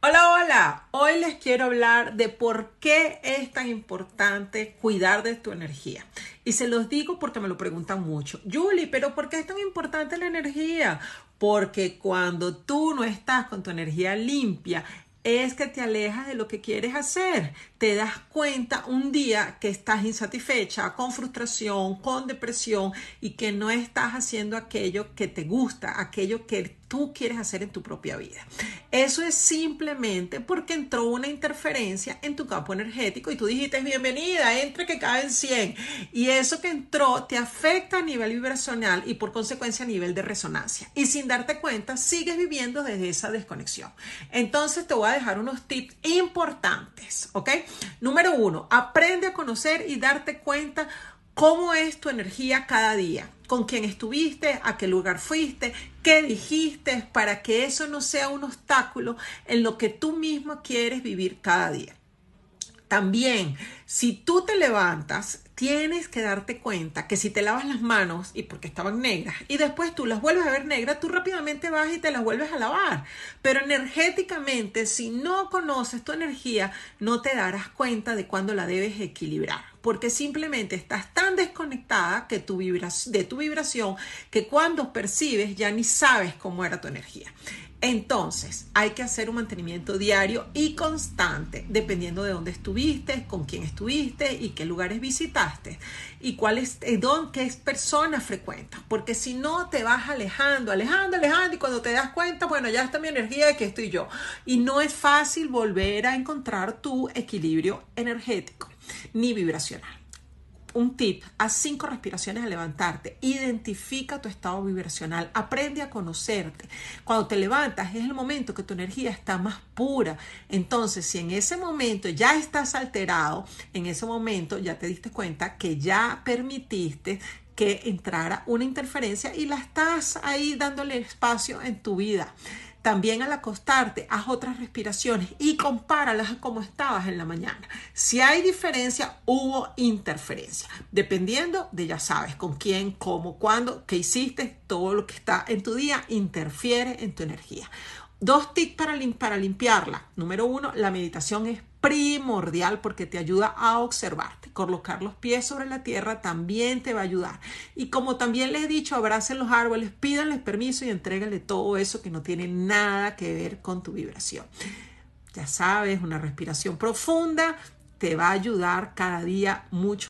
Hola, hola. Hoy les quiero hablar de por qué es tan importante cuidar de tu energía. Y se los digo porque me lo preguntan mucho. Julie, pero ¿por qué es tan importante la energía? Porque cuando tú no estás con tu energía limpia, es que te alejas de lo que quieres hacer. Te das cuenta un día que estás insatisfecha, con frustración, con depresión y que no estás haciendo aquello que te gusta, aquello que tú quieres hacer en tu propia vida. Eso es simplemente porque entró una interferencia en tu campo energético y tú dijiste bienvenida, entre que cae en 100. Y eso que entró te afecta a nivel vibracional y por consecuencia a nivel de resonancia. Y sin darte cuenta, sigues viviendo desde esa desconexión. Entonces te voy a dejar unos tips importantes, ¿ok? Número uno, aprende a conocer y darte cuenta cómo es tu energía cada día, con quién estuviste, a qué lugar fuiste, qué dijiste, para que eso no sea un obstáculo en lo que tú mismo quieres vivir cada día. También, si tú te levantas, tienes que darte cuenta que si te lavas las manos y porque estaban negras y después tú las vuelves a ver negras, tú rápidamente vas y te las vuelves a lavar. Pero energéticamente, si no conoces tu energía, no te darás cuenta de cuándo la debes equilibrar. Porque simplemente estás tan desconectada que tu de tu vibración que cuando percibes ya ni sabes cómo era tu energía. Entonces, hay que hacer un mantenimiento diario y constante, dependiendo de dónde estuviste, con quién estuviste y qué lugares visitaste y cuál es, eh, dónde, qué personas frecuentas. Porque si no, te vas alejando, alejando, alejando y cuando te das cuenta, bueno, ya está mi energía, de que estoy yo. Y no es fácil volver a encontrar tu equilibrio energético ni vibracional un tip, haz cinco respiraciones al levantarte, identifica tu estado vibracional, aprende a conocerte. Cuando te levantas es el momento que tu energía está más pura. Entonces, si en ese momento ya estás alterado, en ese momento ya te diste cuenta que ya permitiste que entrara una interferencia y la estás ahí dándole espacio en tu vida. También al acostarte, haz otras respiraciones y compáralas a cómo estabas en la mañana. Si hay diferencia, hubo interferencia. Dependiendo de, ya sabes, con quién, cómo, cuándo, qué hiciste, todo lo que está en tu día interfiere en tu energía. Dos tips para, para limpiarla. Número uno, la meditación es primordial porque te ayuda a observarte. Colocar los pies sobre la tierra también te va a ayudar. Y como también les he dicho, abracen los árboles, pídanles permiso y entréguenle todo eso que no tiene nada que ver con tu vibración. Ya sabes, una respiración profunda te va a ayudar cada día mucho